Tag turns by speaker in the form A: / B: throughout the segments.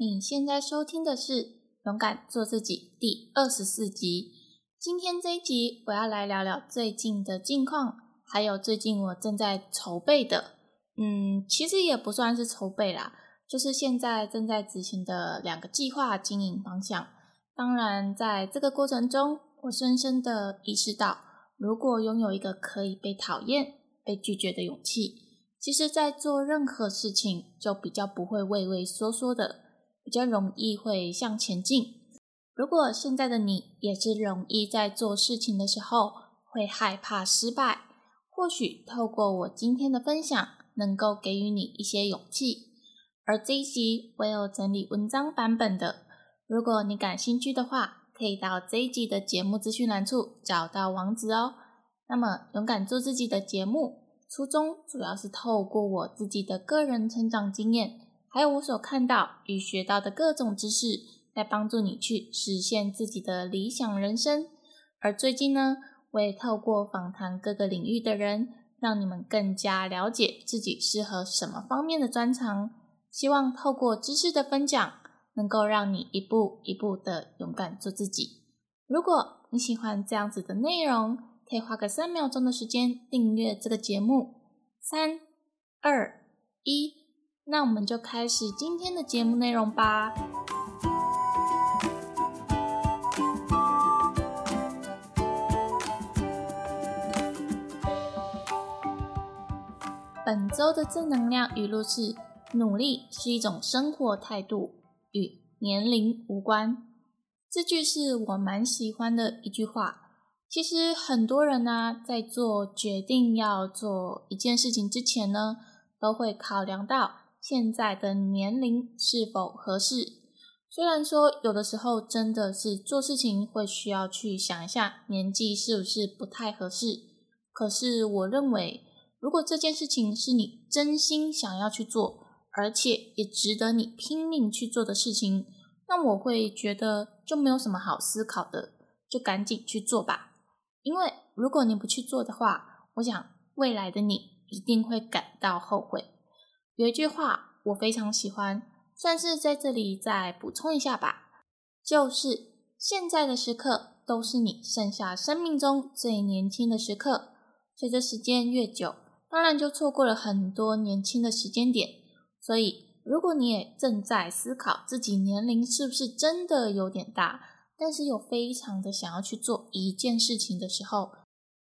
A: 你现在收听的是《勇敢做自己》第二十四集。今天这一集，我要来聊聊最近的近况，还有最近我正在筹备的，嗯，其实也不算是筹备啦，就是现在正在执行的两个计划经营方向。当然，在这个过程中，我深深的意识到，如果拥有一个可以被讨厌、被拒绝的勇气，其实，在做任何事情就比较不会畏畏缩缩的。比较容易会向前进。如果现在的你也是容易在做事情的时候会害怕失败，或许透过我今天的分享，能够给予你一些勇气。而这一集我有整理文章版本的，如果你感兴趣的话，可以到这一集的节目资讯栏处找到网址哦。那么，勇敢做自己的节目初衷主要是透过我自己的个人成长经验。还有我所看到与学到的各种知识，来帮助你去实现自己的理想人生。而最近呢，我也透过访谈各个领域的人，让你们更加了解自己适合什么方面的专长。希望透过知识的分享，能够让你一步一步的勇敢做自己。如果你喜欢这样子的内容，可以花个三秒钟的时间订阅这个节目。三、二、一。那我们就开始今天的节目内容吧。本周的正能量语录是：努力是一种生活态度，与年龄无关。这句是我蛮喜欢的一句话。其实很多人呢，在做决定要做一件事情之前呢，都会考量到。现在的年龄是否合适？虽然说有的时候真的是做事情会需要去想一下年纪是不是不太合适，可是我认为，如果这件事情是你真心想要去做，而且也值得你拼命去做的事情，那我会觉得就没有什么好思考的，就赶紧去做吧。因为如果你不去做的话，我想未来的你一定会感到后悔。有一句话我非常喜欢，算是在这里再补充一下吧，就是现在的时刻都是你剩下生命中最年轻的时刻。随着时间越久，当然就错过了很多年轻的时间点。所以，如果你也正在思考自己年龄是不是真的有点大，但是又非常的想要去做一件事情的时候，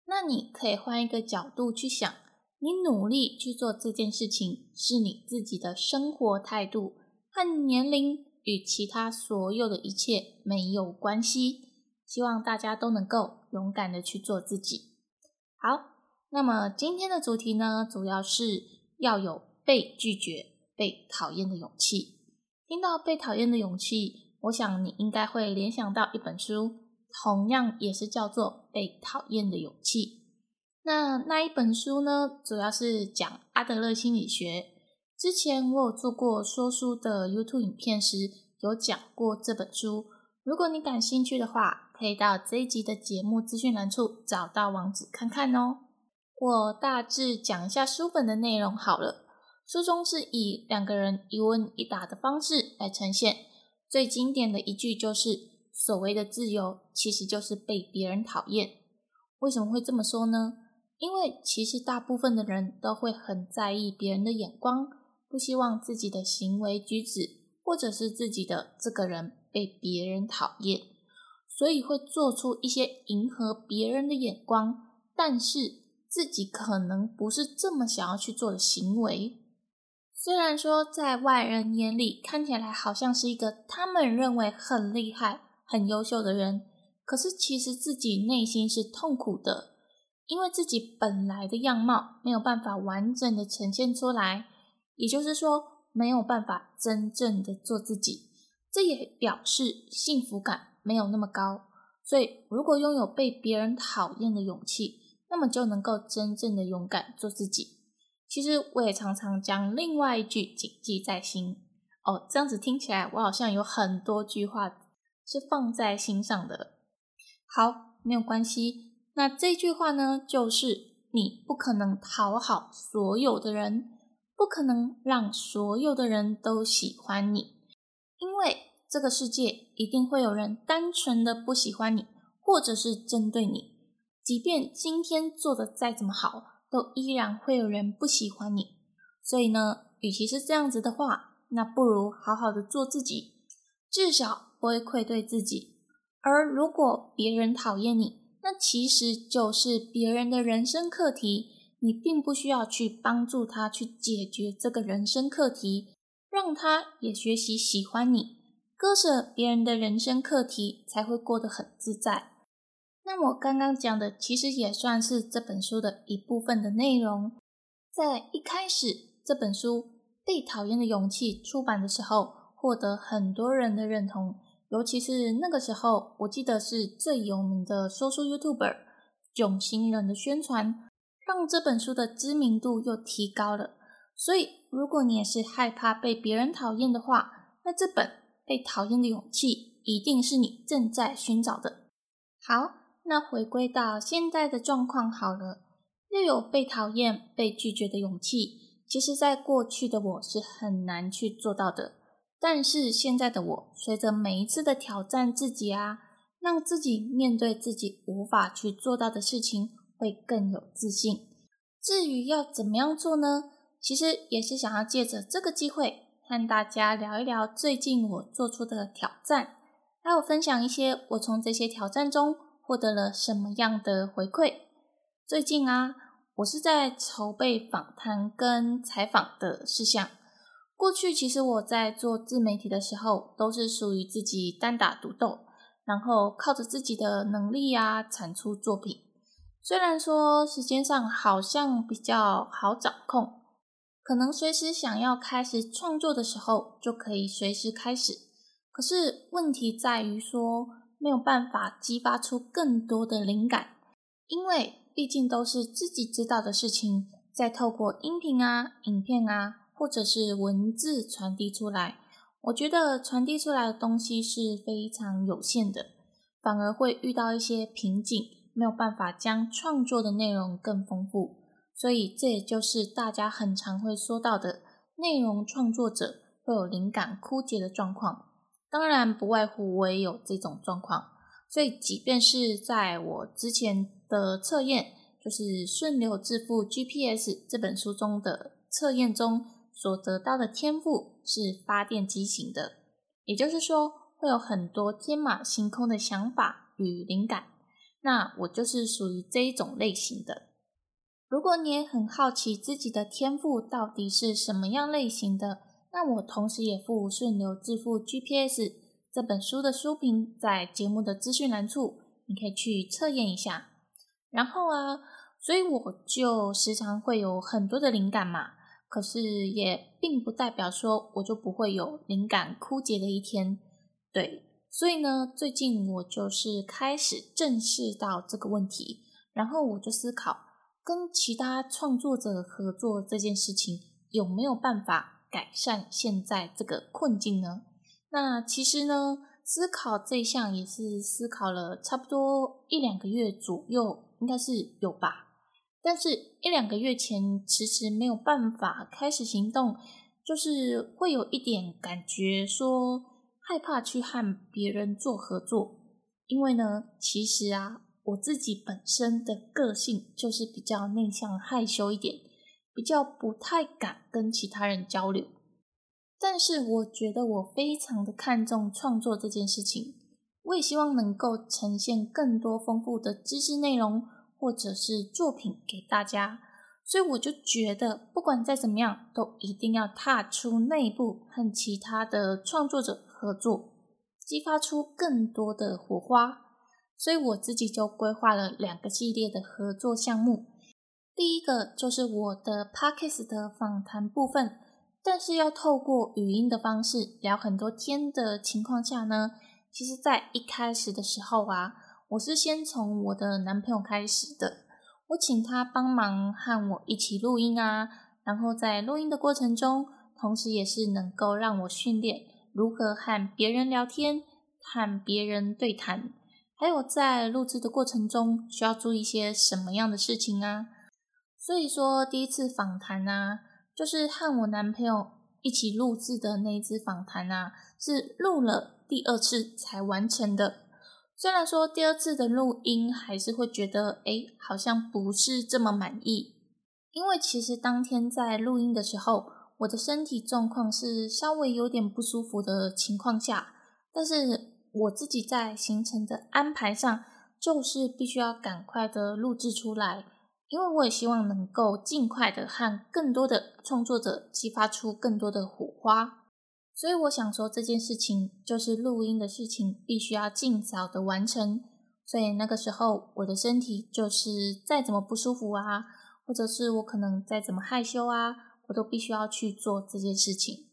A: 那你可以换一个角度去想。你努力去做这件事情，是你自己的生活态度，和年龄与其他所有的一切没有关系。希望大家都能够勇敢的去做自己。好，那么今天的主题呢，主要是要有被拒绝、被讨厌的勇气。听到被讨厌的勇气，我想你应该会联想到一本书，同样也是叫做《被讨厌的勇气》。那那一本书呢，主要是讲阿德勒心理学。之前我有做过说书的 YouTube 影片时，有讲过这本书。如果你感兴趣的话，可以到这一集的节目资讯栏处找到网址看看哦。我大致讲一下书本的内容好了。书中是以两个人一问一答的方式来呈现。最经典的一句就是：“所谓的自由，其实就是被别人讨厌。”为什么会这么说呢？因为其实大部分的人都会很在意别人的眼光，不希望自己的行为举止或者是自己的这个人被别人讨厌，所以会做出一些迎合别人的眼光，但是自己可能不是这么想要去做的行为。虽然说在外人眼里看起来好像是一个他们认为很厉害、很优秀的人，可是其实自己内心是痛苦的。因为自己本来的样貌没有办法完整的呈现出来，也就是说没有办法真正的做自己，这也表示幸福感没有那么高。所以，如果拥有被别人讨厌的勇气，那么就能够真正的勇敢做自己。其实我也常常将另外一句谨记在心。哦，这样子听起来我好像有很多句话是放在心上的。好，没有关系。那这句话呢，就是你不可能讨好所有的人，不可能让所有的人都喜欢你。因为这个世界一定会有人单纯的不喜欢你，或者是针对你。即便今天做的再怎么好，都依然会有人不喜欢你。所以呢，与其是这样子的话，那不如好好的做自己，至少不会愧对自己。而如果别人讨厌你，那其实就是别人的人生课题，你并不需要去帮助他去解决这个人生课题，让他也学习喜欢你，割舍别人的人生课题，才会过得很自在。那我刚刚讲的，其实也算是这本书的一部分的内容。在一开始，这本书《被讨厌的勇气》出版的时候，获得很多人的认同。尤其是那个时候，我记得是最有名的说书 YouTuber 囧星人的宣传，让这本书的知名度又提高了。所以，如果你也是害怕被别人讨厌的话，那这本《被讨厌的勇气》一定是你正在寻找的。好，那回归到现在的状况好了，又有被讨厌、被拒绝的勇气，其实在过去的我是很难去做到的。但是现在的我，随着每一次的挑战自己啊，让自己面对自己无法去做到的事情，会更有自信。至于要怎么样做呢？其实也是想要借着这个机会，和大家聊一聊最近我做出的挑战，还有分享一些我从这些挑战中获得了什么样的回馈。最近啊，我是在筹备访谈跟采访的事项。过去其实我在做自媒体的时候，都是属于自己单打独斗，然后靠着自己的能力啊产出作品。虽然说时间上好像比较好掌控，可能随时想要开始创作的时候就可以随时开始。可是问题在于说没有办法激发出更多的灵感，因为毕竟都是自己知道的事情，再透过音频啊、影片啊。或者是文字传递出来，我觉得传递出来的东西是非常有限的，反而会遇到一些瓶颈，没有办法将创作的内容更丰富。所以这也就是大家很常会说到的内容创作者会有灵感枯竭的状况。当然不外乎我也有这种状况，所以即便是在我之前的测验，就是《顺流致富 GPS》这本书中的测验中。所得到的天赋是发电机型的，也就是说会有很多天马行空的想法与灵感。那我就是属于这一种类型的。如果你也很好奇自己的天赋到底是什么样类型的，那我同时也附《顺流致富 GPS》这本书的书评在节目的资讯栏处，你可以去测验一下。然后啊，所以我就时常会有很多的灵感嘛。可是也并不代表说我就不会有灵感枯竭的一天，对，所以呢，最近我就是开始正视到这个问题，然后我就思考跟其他创作者合作这件事情有没有办法改善现在这个困境呢？那其实呢，思考这项也是思考了差不多一两个月左右，应该是有吧。但是，一两个月前迟迟没有办法开始行动，就是会有一点感觉，说害怕去和别人做合作。因为呢，其实啊，我自己本身的个性就是比较内向、害羞一点，比较不太敢跟其他人交流。但是，我觉得我非常的看重创作这件事情，我也希望能够呈现更多丰富的知识内容。或者是作品给大家，所以我就觉得，不管再怎么样，都一定要踏出内部，和其他的创作者合作，激发出更多的火花。所以我自己就规划了两个系列的合作项目。第一个就是我的 Pockets 的访谈部分，但是要透过语音的方式聊很多天的情况下呢，其实在一开始的时候啊。我是先从我的男朋友开始的，我请他帮忙和我一起录音啊，然后在录音的过程中，同时也是能够让我训练如何和别人聊天、和别人对谈，还有在录制的过程中需要注意一些什么样的事情啊。所以说，第一次访谈啊，就是和我男朋友一起录制的那一次访谈啊，是录了第二次才完成的。虽然说第二次的录音还是会觉得，哎，好像不是这么满意，因为其实当天在录音的时候，我的身体状况是稍微有点不舒服的情况下，但是我自己在行程的安排上，就是必须要赶快的录制出来。因为我也希望能够尽快的和更多的创作者激发出更多的火花，所以我想说这件事情就是录音的事情，必须要尽早的完成。所以那个时候我的身体就是再怎么不舒服啊，或者是我可能再怎么害羞啊，我都必须要去做这件事情。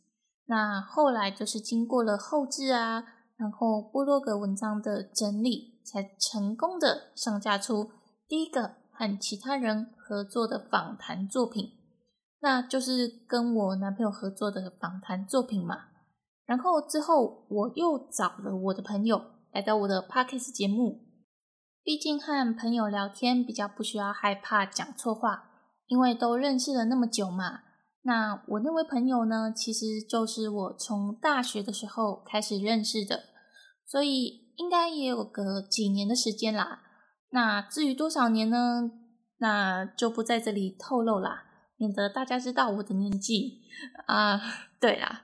A: 那后来就是经过了后置啊，然后部落格文章的整理，才成功的上架出第一个。和其他人合作的访谈作品，那就是跟我男朋友合作的访谈作品嘛。然后之后我又找了我的朋友来到我的 podcast 节目，毕竟和朋友聊天比较不需要害怕讲错话，因为都认识了那么久嘛。那我那位朋友呢，其实就是我从大学的时候开始认识的，所以应该也有个几年的时间啦。那至于多少年呢？那就不在这里透露啦，免得大家知道我的年纪啊。对啦，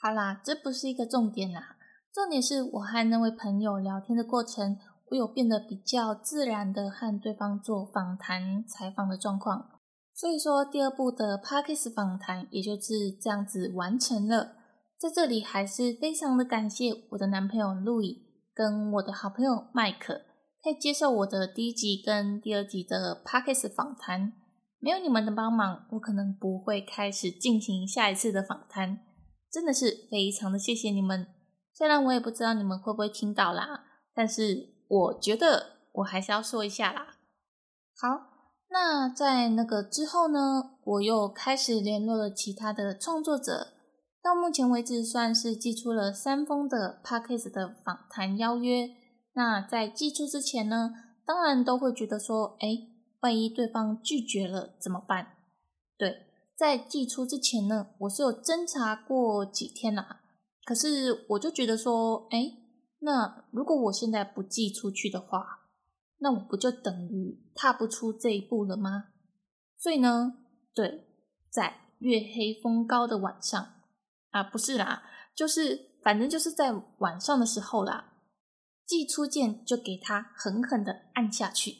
A: 好啦，这不是一个重点啦，重点是我和那位朋友聊天的过程，我有变得比较自然的和对方做访谈采访的状况。所以说，第二部的 Parkes 访谈也就是这样子完成了。在这里，还是非常的感谢我的男朋友路易跟我的好朋友麦克。可以接受我的第一集跟第二集的 podcast 访谈，没有你们的帮忙，我可能不会开始进行下一次的访谈。真的是非常的谢谢你们，虽然我也不知道你们会不会听到啦，但是我觉得我还是要说一下啦。好，那在那个之后呢，我又开始联络了其他的创作者，到目前为止算是寄出了三封的 podcast 的访谈邀约。那在寄出之前呢，当然都会觉得说，哎，万一对方拒绝了怎么办？在寄出之前呢，我是有侦查过几天啦。可是我就觉得说，哎，那如果我现在不寄出去的话，那我不就等于踏不出这一步了吗？所以呢，对，在月黑风高的晚上啊，不是啦，就是反正就是在晚上的时候啦。寄出键就给他狠狠的按下去，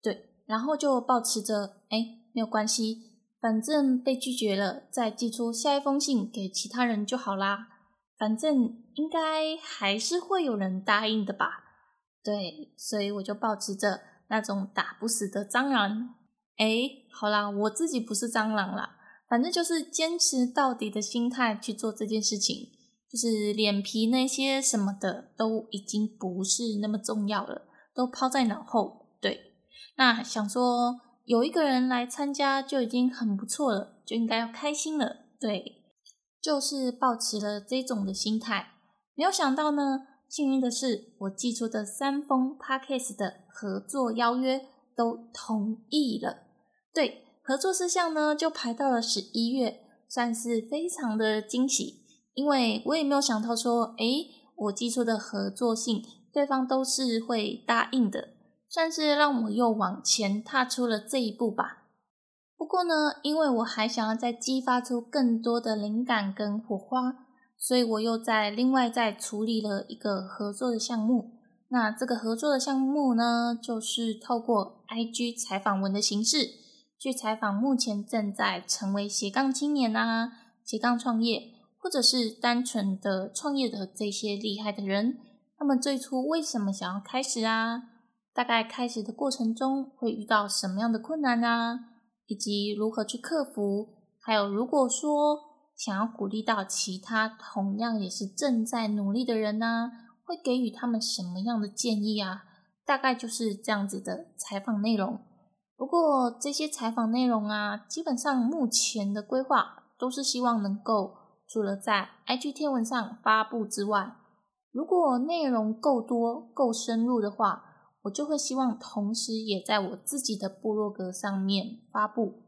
A: 对，然后就保持着，哎，没有关系，反正被拒绝了，再寄出下一封信给其他人就好啦，反正应该还是会有人答应的吧，对，所以我就保持着那种打不死的蟑螂，哎，好啦，我自己不是蟑螂啦，反正就是坚持到底的心态去做这件事情。就是脸皮那些什么的都已经不是那么重要了，都抛在脑后。对，那想说有一个人来参加就已经很不错了，就应该要开心了。对，就是抱持了这种的心态。没有想到呢，幸运的是我寄出的三封 Parkes 的合作邀约都同意了。对，合作事项呢就排到了十一月，算是非常的惊喜。因为我也没有想到说，诶，我寄出的合作信，对方都是会答应的，算是让我又往前踏出了这一步吧。不过呢，因为我还想要再激发出更多的灵感跟火花，所以我又在另外再处理了一个合作的项目。那这个合作的项目呢，就是透过 IG 采访文的形式，去采访目前正在成为斜杠青年啊，斜杠创业。或者是单纯的创业的这些厉害的人，他们最初为什么想要开始啊？大概开始的过程中会遇到什么样的困难啊？以及如何去克服？还有如果说想要鼓励到其他同样也是正在努力的人呢，会给予他们什么样的建议啊？大概就是这样子的采访内容。不过这些采访内容啊，基本上目前的规划都是希望能够。除了在 IG 天文上发布之外，如果内容够多、够深入的话，我就会希望同时也在我自己的部落格上面发布。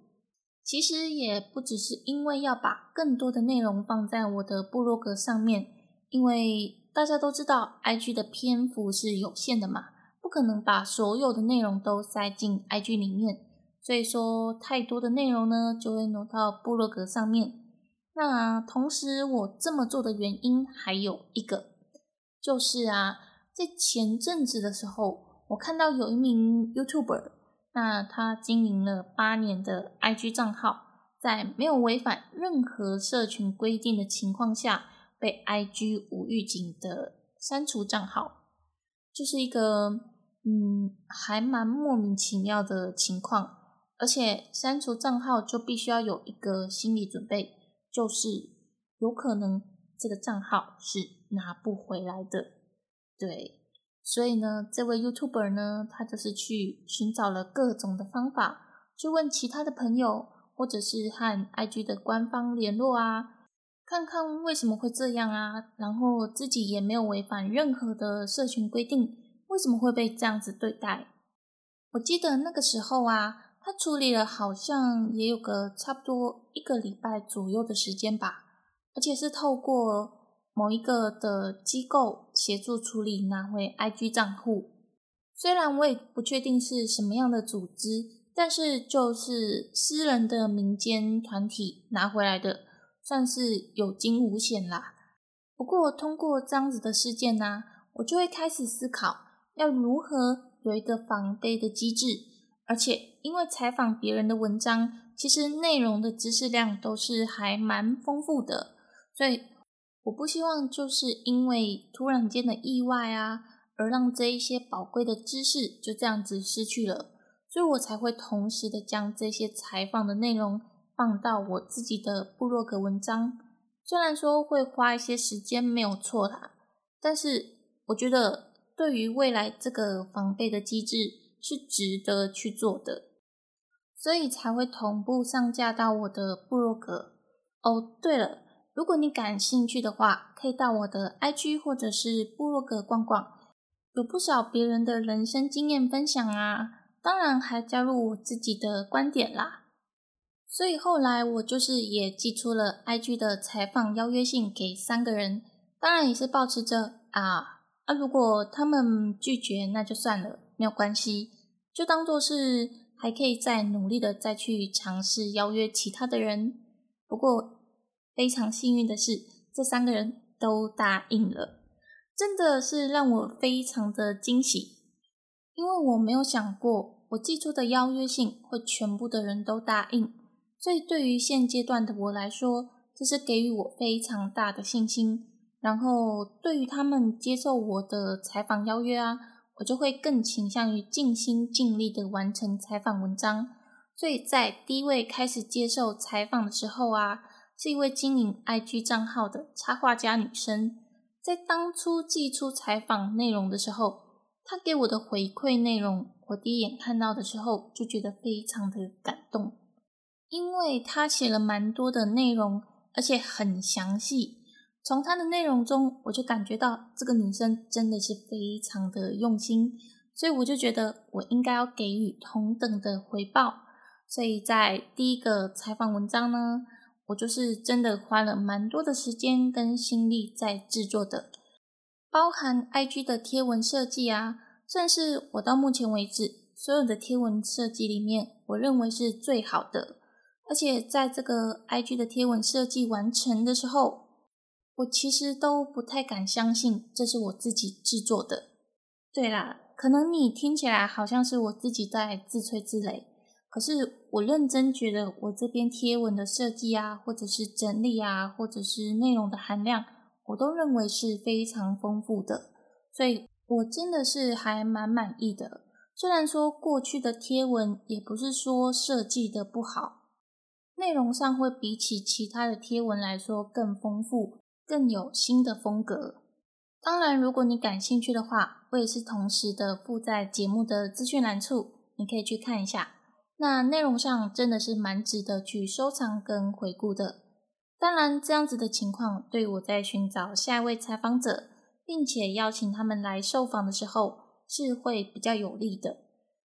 A: 其实也不只是因为要把更多的内容放在我的部落格上面，因为大家都知道，IG 的篇幅是有限的嘛，不可能把所有的内容都塞进 IG 里面，所以说太多的内容呢，就会挪到部落格上面。那同时，我这么做的原因还有一个，就是啊，在前阵子的时候，我看到有一名 YouTuber，那他经营了八年的 IG 账号。在没有违反任何社群规定的情况下，被 IG 无预警的删除账号，就是一个嗯，还蛮莫名其妙的情况。而且删除账号就必须要有一个心理准备，就是有可能这个账号是拿不回来的。对，所以呢，这位 YouTuber 呢，他就是去寻找了各种的方法，去问其他的朋友。或者是和 IG 的官方联络啊，看看为什么会这样啊，然后自己也没有违反任何的社群规定，为什么会被这样子对待？我记得那个时候啊，他处理了好像也有个差不多一个礼拜左右的时间吧，而且是透过某一个的机构协助处理拿回 IG 账户，虽然我也不确定是什么样的组织。但是就是私人的民间团体拿回来的，算是有惊无险啦。不过通过这样子的事件呢，我就会开始思考要如何有一个防备的机制。而且因为采访别人的文章，其实内容的知识量都是还蛮丰富的，所以我不希望就是因为突然间的意外啊，而让这一些宝贵的知识就这样子失去了。所以我才会同时的将这些采访的内容放到我自己的部落格文章，虽然说会花一些时间没有错啦，但是我觉得对于未来这个防备的机制是值得去做的，所以才会同步上架到我的部落格。哦，对了，如果你感兴趣的话，可以到我的 IG 或者是部落格逛逛，有不少别人的人生经验分享啊。当然还加入我自己的观点啦，所以后来我就是也寄出了 IG 的采访邀约信给三个人，当然也是保持着啊啊，如果他们拒绝那就算了，没有关系，就当做是还可以再努力的再去尝试邀约其他的人。不过非常幸运的是，这三个人都答应了，真的是让我非常的惊喜，因为我没有想过。我寄出的邀约信会全部的人都答应，所以对于现阶段的我来说，这是给予我非常大的信心。然后对于他们接受我的采访邀约啊，我就会更倾向于尽心尽力的完成采访文章。所以在第一位开始接受采访的时候啊，是一位经营 IG 账号的插画家女生，在当初寄出采访内容的时候，她给我的回馈内容。我第一眼看到的时候就觉得非常的感动，因为她写了蛮多的内容，而且很详细。从她的内容中，我就感觉到这个女生真的是非常的用心，所以我就觉得我应该要给予同等的回报。所以在第一个采访文章呢，我就是真的花了蛮多的时间跟心力在制作的，包含 IG 的贴文设计啊。算是我到目前为止所有的贴文设计里面，我认为是最好的。而且在这个 IG 的贴文设计完成的时候，我其实都不太敢相信这是我自己制作的。对啦，可能你听起来好像是我自己在自吹自擂，可是我认真觉得我这边贴文的设计啊，或者是整理啊，或者是内容的含量，我都认为是非常丰富的，所以。我真的是还蛮满意的，虽然说过去的贴文也不是说设计的不好，内容上会比起其他的贴文来说更丰富，更有新的风格。当然，如果你感兴趣的话，我也是同时的附在节目的资讯栏处，你可以去看一下。那内容上真的是蛮值得去收藏跟回顾的。当然，这样子的情况对我在寻找下一位采访者。并且邀请他们来受访的时候是会比较有利的，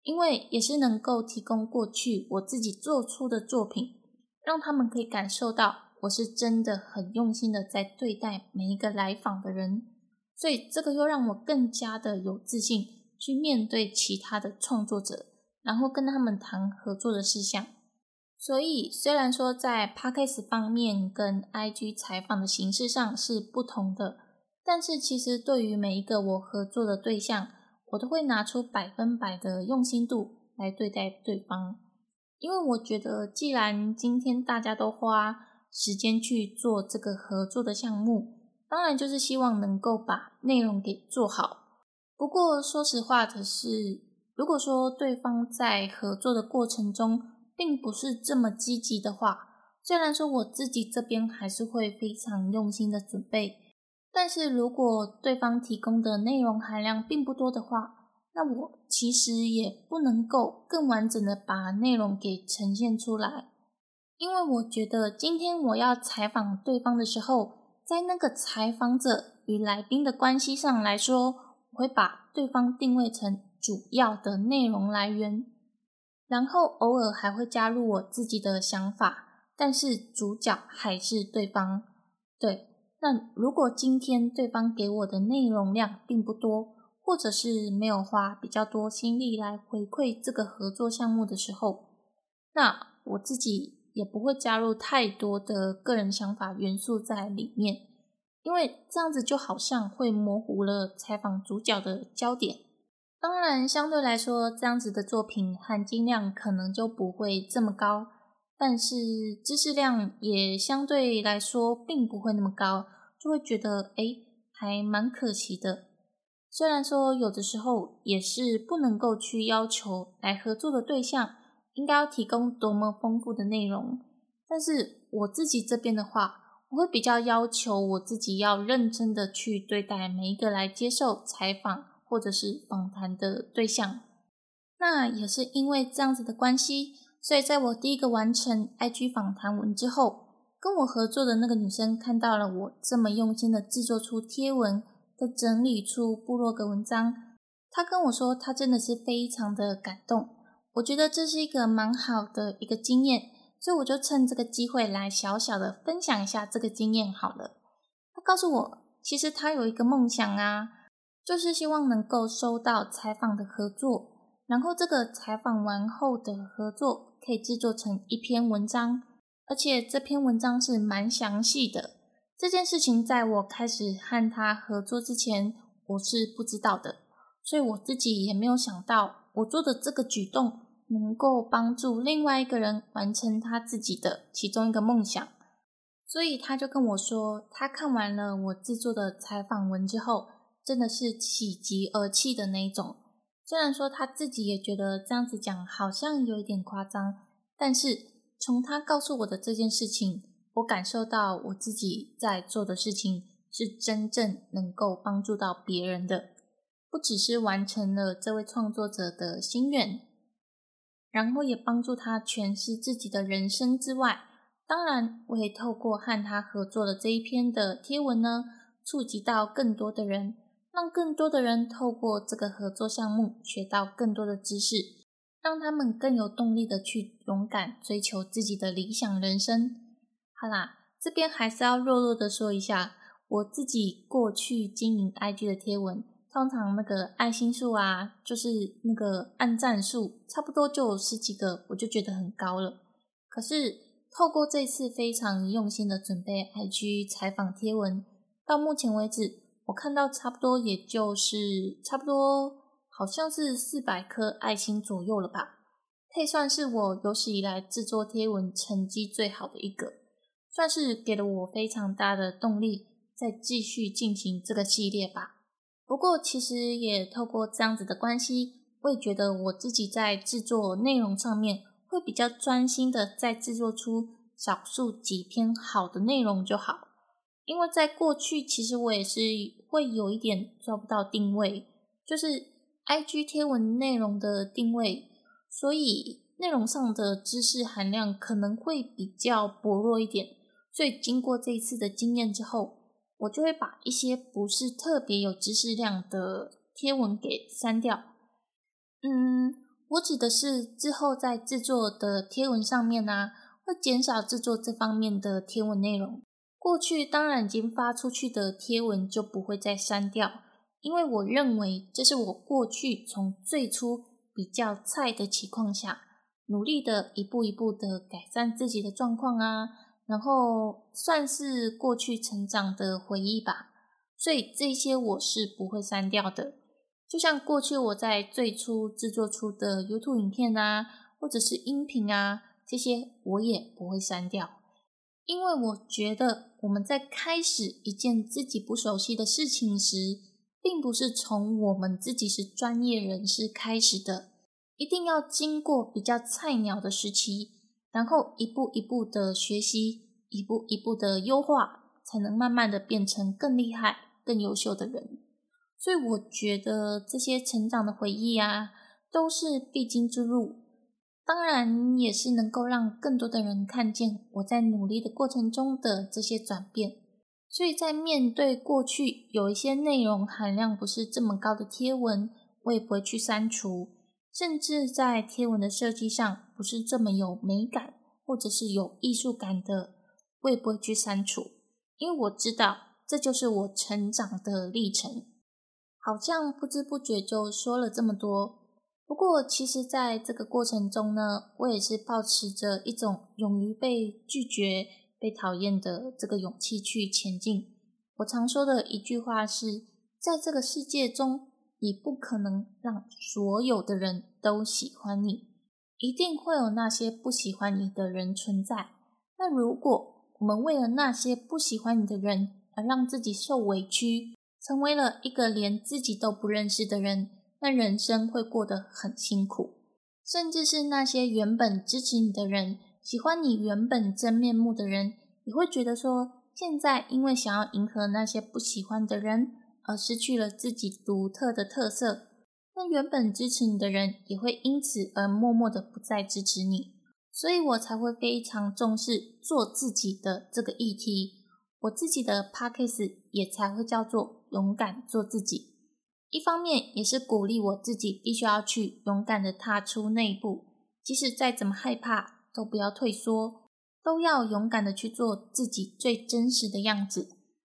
A: 因为也是能够提供过去我自己做出的作品，让他们可以感受到我是真的很用心的在对待每一个来访的人，所以这个又让我更加的有自信去面对其他的创作者，然后跟他们谈合作的事项。所以虽然说在 podcast 方面跟 IG 采访的形式上是不同的，但是其实对于每一个我合作的对象，我都会拿出百分百的用心度来对待对方，因为我觉得既然今天大家都花。时间去做这个合作的项目，当然就是希望能够把内容给做好。不过说实话的是，如果说对方在合作的过程中并不是这么积极的话，虽然说我自己这边还是会非常用心的准备，但是如果对方提供的内容含量并不多的话，那我其实也不能够更完整的把内容给呈现出来。因为我觉得今天我要采访对方的时候，在那个采访者与来宾的关系上来说，我会把对方定位成主要的内容来源，然后偶尔还会加入我自己的想法，但是主角还是对方。对，那如果今天对方给我的内容量并不多，或者是没有花比较多心力来回馈这个合作项目的时候，那我自己。也不会加入太多的个人想法元素在里面，因为这样子就好像会模糊了采访主角的焦点。当然，相对来说，这样子的作品含金量可能就不会这么高，但是知识量也相对来说并不会那么高，就会觉得哎，还蛮可惜的。虽然说有的时候也是不能够去要求来合作的对象。应该要提供多么丰富的内容，但是我自己这边的话，我会比较要求我自己要认真的去对待每一个来接受采访或者是访谈的对象。那也是因为这样子的关系，所以在我第一个完成 IG 访谈文之后，跟我合作的那个女生看到了我这么用心的制作出贴文，的整理出部落格文章，她跟我说，她真的是非常的感动。我觉得这是一个蛮好的一个经验，所以我就趁这个机会来小小的分享一下这个经验好了。她告诉我，其实她有一个梦想啊，就是希望能够收到采访的合作，然后这个采访完后的合作可以制作成一篇文章，而且这篇文章是蛮详细的。这件事情在我开始和他合作之前，我是不知道的，所以我自己也没有想到。我做的这个举动能够帮助另外一个人完成他自己的其中一个梦想，所以他就跟我说，他看完了我制作的采访文之后，真的是喜极而泣的那种。虽然说他自己也觉得这样子讲好像有一点夸张，但是从他告诉我的这件事情，我感受到我自己在做的事情是真正能够帮助到别人的。不只是完成了这位创作者的心愿，然后也帮助他诠释自己的人生之外，当然我也透过和他合作的这一篇的贴文呢，触及到更多的人，让更多的人透过这个合作项目学到更多的知识，让他们更有动力的去勇敢追求自己的理想人生。好啦，这边还是要弱弱的说一下，我自己过去经营 IG 的贴文。通常那个爱心数啊，就是那个按赞数，差不多就有十几个，我就觉得很高了。可是透过这次非常用心的准备 IG 采访贴文，到目前为止，我看到差不多也就是差不多好像是四百颗爱心左右了吧，可以算是我有史以来制作贴文成绩最好的一个，算是给了我非常大的动力，再继续进行这个系列吧。不过，其实也透过这样子的关系，我也觉得我自己在制作内容上面会比较专心的，在制作出少数几篇好的内容就好。因为在过去，其实我也是会有一点抓不到定位，就是 IG 贴文内容的定位，所以内容上的知识含量可能会比较薄弱一点。所以经过这一次的经验之后，我就会把一些不是特别有知识量的贴文给删掉。嗯，我指的是之后在制作的贴文上面呢，会会减少制作这方面的贴文内容。过去当然已经发出去的贴文就不会再删掉，因为我认为这是我过去从最初比较菜的情况下，努力的一步一步的改善自己的状况啊，然后算是过去成长的回忆吧。所以这些我是不会删掉的。就像过去我在最初制作出的 YouTube 影片啊，或者是音频啊，这些我也不会删掉。因为我觉得我们在开始一件自己不熟悉的事情时，并不是从我们自己是专业人士开始的，一定要经过比较菜鸟的时期，然后一步一步的学习，一步一步的优化，才能慢慢的变成更厉害、更优秀的人。所以我觉得这些成长的回忆啊，都是必经之路。当然，也是能够让更多的人看见我在努力的过程中的这些转变。所以在面对过去有一些内容含量不是这么高的贴文，我也不会去删除；甚至在贴文的设计上不是这么有美感或者是有艺术感的，我也不会去删除。因为我知道这就是我成长的历程。好像不知不觉就说了这么多。不过，其实，在这个过程中呢，我也是保持着一种勇于被拒绝、被讨厌的这个勇气去前进。我常说的一句话是：在这个世界中，你不可能让所有的人都喜欢你，一定会有那些不喜欢你的人存在。那如果我们为了那些不喜欢你的人而让自己受委屈，成为了一个连自己都不认识的人，那人生会过得很辛苦，甚至是那些原本支持你的人、喜欢你原本真面目的人，也会觉得说，现在因为想要迎合那些不喜欢的人，而失去了自己独特的特色。那原本支持你的人，也会因此而默默的不再支持你。所以我才会非常重视做自己的这个议题，我自己的 p a c k a g e 也才会叫做勇敢做自己。一方面也是鼓励我自己，必须要去勇敢的踏出那一步，即使再怎么害怕，都不要退缩，都要勇敢的去做自己最真实的样子。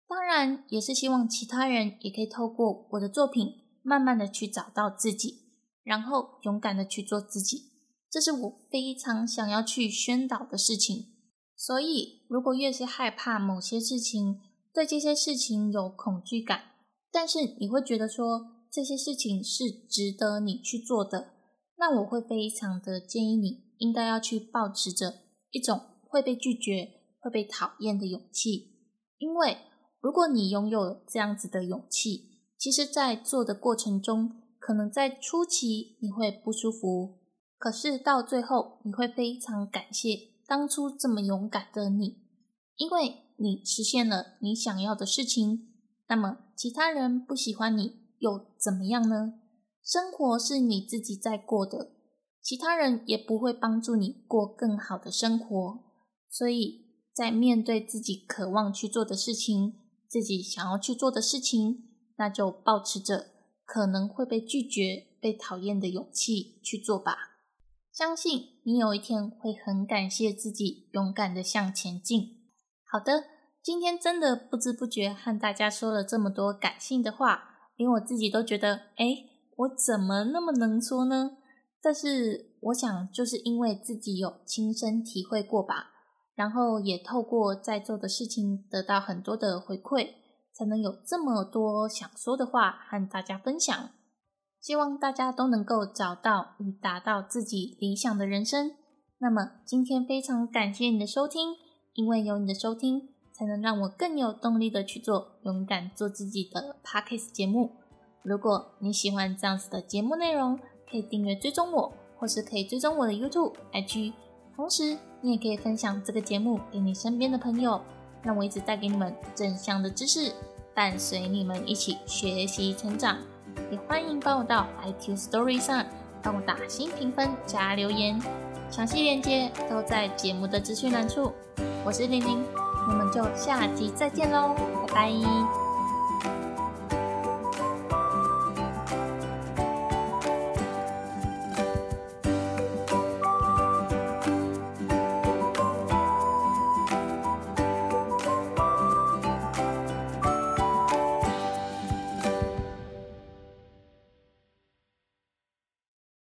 A: 当然，也是希望其他人也可以透过我的作品，慢慢的去找到自己，然后勇敢的去做自己。这是我非常想要去宣导的事情。所以，如果越是害怕某些事情，对这些事情有恐惧感。但是你会觉得说这些事情是值得你去做的，那我会非常的建议你应该要去保持着一种会被拒绝、会被讨厌的勇气，因为如果你拥有这样子的勇气，其实，在做的过程中，可能在初期你会不舒服，可是到最后你会非常感谢当初这么勇敢的你，因为你实现了你想要的事情。那么，其他人不喜欢你又怎么样呢？生活是你自己在过的，其他人也不会帮助你过更好的生活。所以在面对自己渴望去做的事情，自己想要去做的事情，那就保持着可能会被拒绝、被讨厌的勇气去做吧。相信你有一天会很感谢自己勇敢的向前进。好的。今天真的不知不觉和大家说了这么多感性的话，连我自己都觉得，哎，我怎么那么能说呢？但是我想，就是因为自己有亲身体会过吧，然后也透过在做的事情得到很多的回馈，才能有这么多想说的话和大家分享。希望大家都能够找到与达到自己理想的人生。那么今天非常感谢你的收听，因为有你的收听。才能让我更有动力的去做勇敢做自己的 podcast 节目。如果你喜欢这样子的节目内容，可以订阅追踪我，或是可以追踪我的 YouTube、IG。同时，你也可以分享这个节目给你身边的朋友，让我一直带给你们正向的知识，伴随你们一起学习成长。也欢迎帮我到 IT story 上帮我打新评分加留言，详细链接都在节目的资讯栏处。我是玲玲。我们就下集再见喽，拜拜。